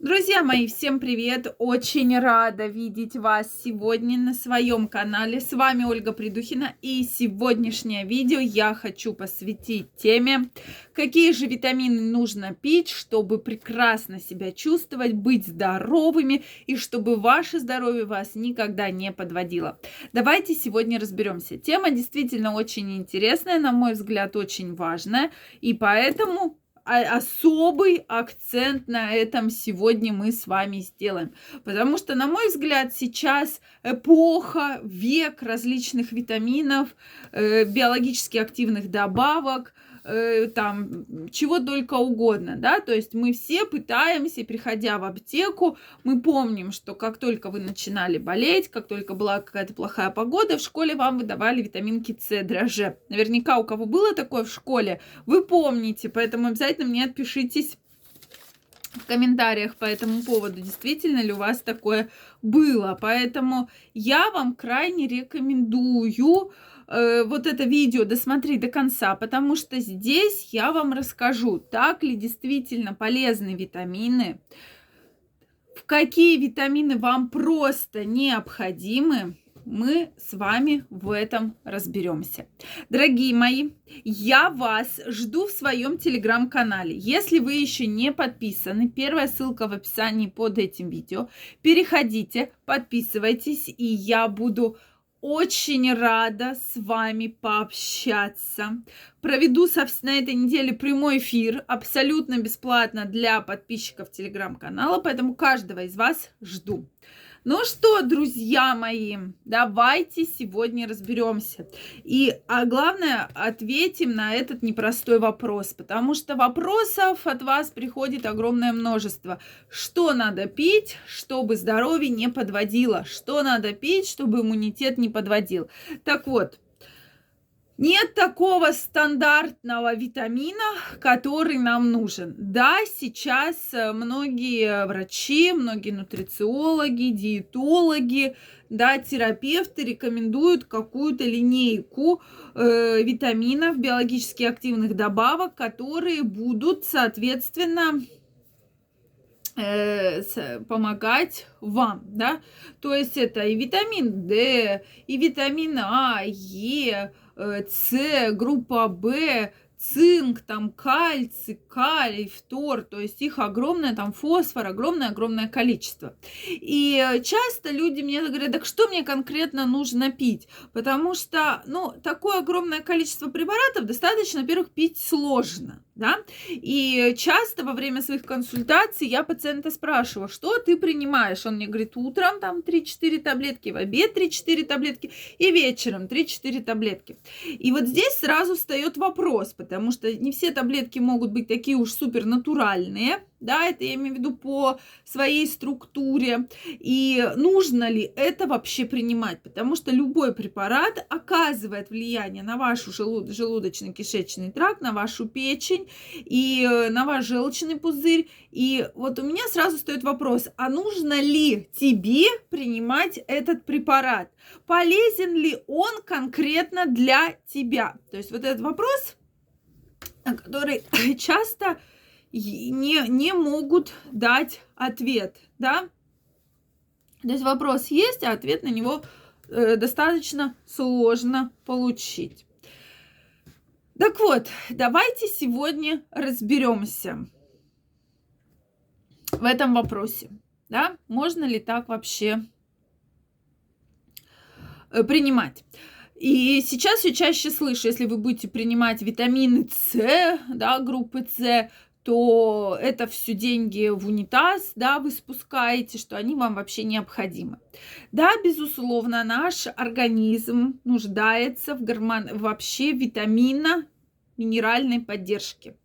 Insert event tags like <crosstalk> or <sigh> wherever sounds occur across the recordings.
Друзья мои, всем привет! Очень рада видеть вас сегодня на своем канале. С вами Ольга Придухина и сегодняшнее видео я хочу посвятить теме, какие же витамины нужно пить, чтобы прекрасно себя чувствовать, быть здоровыми и чтобы ваше здоровье вас никогда не подводило. Давайте сегодня разберемся. Тема действительно очень интересная, на мой взгляд, очень важная, и поэтому особый акцент на этом сегодня мы с вами сделаем. Потому что, на мой взгляд, сейчас эпоха, век различных витаминов, э, биологически активных добавок – Э, там, чего только угодно, да, то есть мы все пытаемся, приходя в аптеку, мы помним, что как только вы начинали болеть, как только была какая-то плохая погода, в школе вам выдавали витаминки С, дрожже. Наверняка у кого было такое в школе, вы помните, поэтому обязательно мне отпишитесь в комментариях по этому поводу, действительно ли у вас такое было. Поэтому я вам крайне рекомендую э, вот это видео досмотреть до конца, потому что здесь я вам расскажу, так ли действительно полезны витамины, какие витамины вам просто необходимы, мы с вами в этом разберемся. Дорогие мои, я вас жду в своем телеграм-канале. Если вы еще не подписаны, первая ссылка в описании под этим видео. Переходите, подписывайтесь, и я буду очень рада с вами пообщаться. Проведу, на этой неделе прямой эфир абсолютно бесплатно для подписчиков телеграм-канала, поэтому каждого из вас жду. Ну что, друзья мои, давайте сегодня разберемся. И а главное, ответим на этот непростой вопрос, потому что вопросов от вас приходит огромное множество. Что надо пить, чтобы здоровье не подводило? Что надо пить, чтобы иммунитет не подводил? Так вот, нет такого стандартного витамина, который нам нужен. Да, сейчас э, многие врачи, многие нутрициологи, диетологи, да, терапевты рекомендуют какую-то линейку э, витаминов, биологически активных добавок, которые будут, соответственно, помогать вам, да, то есть это и витамин D, и витамин А, Е, Э, С, группа Б, цинк, там кальций, калий, фтор, то есть их огромное, там фосфор, огромное-огромное количество. И часто люди мне говорят, так что мне конкретно нужно пить? Потому что, ну, такое огромное количество препаратов достаточно, во-первых, пить сложно да, и часто во время своих консультаций я пациента спрашиваю, что ты принимаешь? Он мне говорит, утром там 3-4 таблетки, в обед 3-4 таблетки и вечером 3-4 таблетки. И вот здесь сразу встает вопрос, потому что не все таблетки могут быть такие уж супер натуральные, да, это я имею в виду по своей структуре, и нужно ли это вообще принимать, потому что любой препарат оказывает влияние на вашу желуд- желудочно-кишечный тракт, на вашу печень и э, на ваш желчный пузырь, и вот у меня сразу стоит вопрос, а нужно ли тебе принимать этот препарат, полезен ли он конкретно для тебя, то есть вот этот вопрос, который <laughs> часто не, не могут дать ответ, да? То есть вопрос есть, а ответ на него э, достаточно сложно получить. Так вот, давайте сегодня разберемся в этом вопросе. Да? Можно ли так вообще э, принимать? И сейчас все чаще слышу, если вы будете принимать витамины С, да, группы С, то это все деньги в унитаз, да, вы спускаете, что они вам вообще необходимы. Да, безусловно, наш организм нуждается в гормон вообще витамина минеральной поддержки.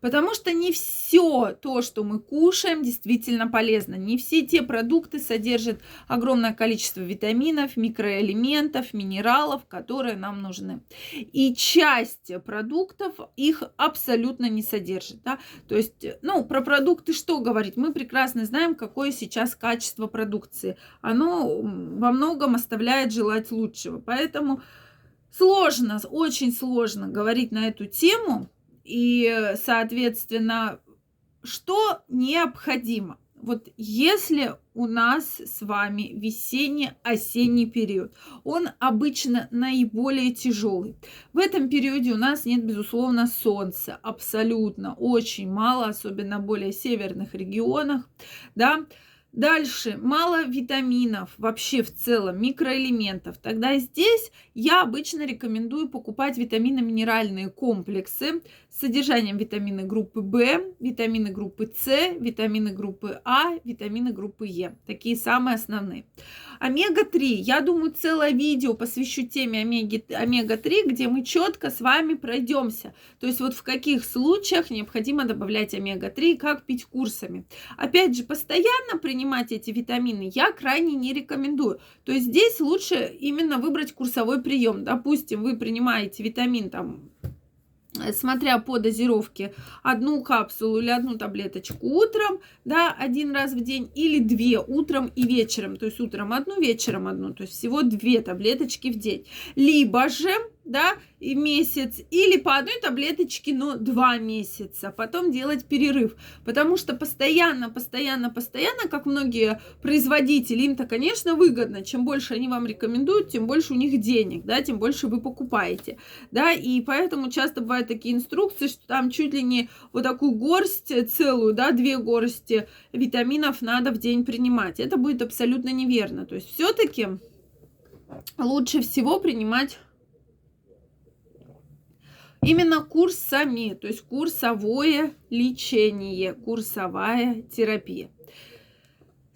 Потому что не все то, что мы кушаем, действительно полезно. Не все те продукты содержат огромное количество витаминов, микроэлементов, минералов, которые нам нужны. И часть продуктов их абсолютно не содержит. Да? То есть, ну, про продукты что говорить? Мы прекрасно знаем, какое сейчас качество продукции. Оно во многом оставляет желать лучшего. Поэтому сложно, очень сложно говорить на эту тему, и, соответственно, что необходимо? вот если у нас с вами весенний-осенний период, он обычно наиболее тяжелый. В этом периоде у нас нет, безусловно, солнца, абсолютно, очень мало, особенно в более северных регионах, да, Дальше, мало витаминов, вообще в целом, микроэлементов. Тогда здесь я обычно рекомендую покупать витаминно-минеральные комплексы содержанием витамины группы В, витамины группы С, витамины группы А, витамины группы Е. Такие самые основные. Омега-3. Я думаю, целое видео посвящу теме омега-3, где мы четко с вами пройдемся. То есть вот в каких случаях необходимо добавлять омега-3 как пить курсами. Опять же, постоянно принимать эти витамины я крайне не рекомендую. То есть здесь лучше именно выбрать курсовой прием. Допустим, вы принимаете витамин там смотря по дозировке, одну капсулу или одну таблеточку утром, да, один раз в день, или две утром и вечером, то есть утром одну, вечером одну, то есть всего две таблеточки в день. Либо же да, и месяц, или по одной таблеточке, но два месяца, потом делать перерыв, потому что постоянно, постоянно, постоянно, как многие производители, им-то, конечно, выгодно, чем больше они вам рекомендуют, тем больше у них денег, да, тем больше вы покупаете, да, и поэтому часто бывают такие инструкции, что там чуть ли не вот такую горсть целую, да, две горсти витаминов надо в день принимать, это будет абсолютно неверно, то есть все-таки лучше всего принимать Именно курсами, то есть курсовое лечение, курсовая терапия.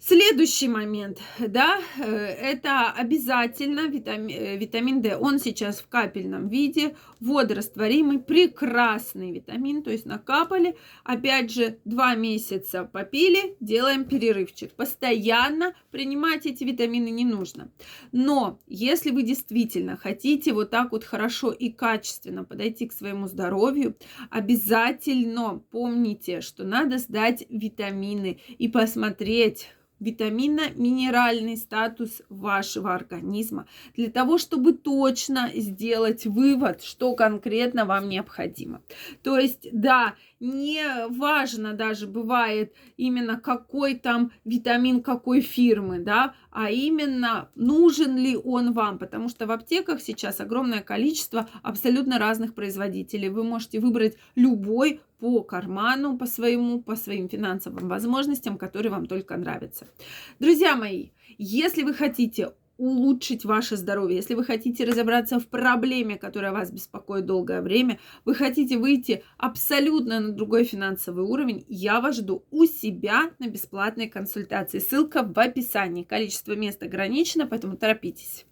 Следующий момент, да, э, это обязательно витамин, э, витамин D. Он сейчас в капельном виде, водорастворимый, прекрасный витамин, то есть накапали. Опять же, два месяца попили, делаем перерывчик. Постоянно принимать эти витамины не нужно. Но если вы действительно хотите вот так вот хорошо и качественно подойти к своему здоровью, обязательно помните, что надо сдать витамины и посмотреть, витаминно-минеральный статус вашего организма для того, чтобы точно сделать вывод, что конкретно вам необходимо. То есть, да, не важно даже бывает именно какой там витамин какой фирмы, да, а именно нужен ли он вам, потому что в аптеках сейчас огромное количество абсолютно разных производителей. Вы можете выбрать любой по карману, по своему, по своим финансовым возможностям, который вам только нравится. Друзья мои, если вы хотите улучшить ваше здоровье, если вы хотите разобраться в проблеме, которая вас беспокоит долгое время, вы хотите выйти абсолютно на другой финансовый уровень, я вас жду у себя на бесплатной консультации. Ссылка в описании. Количество мест ограничено, поэтому торопитесь.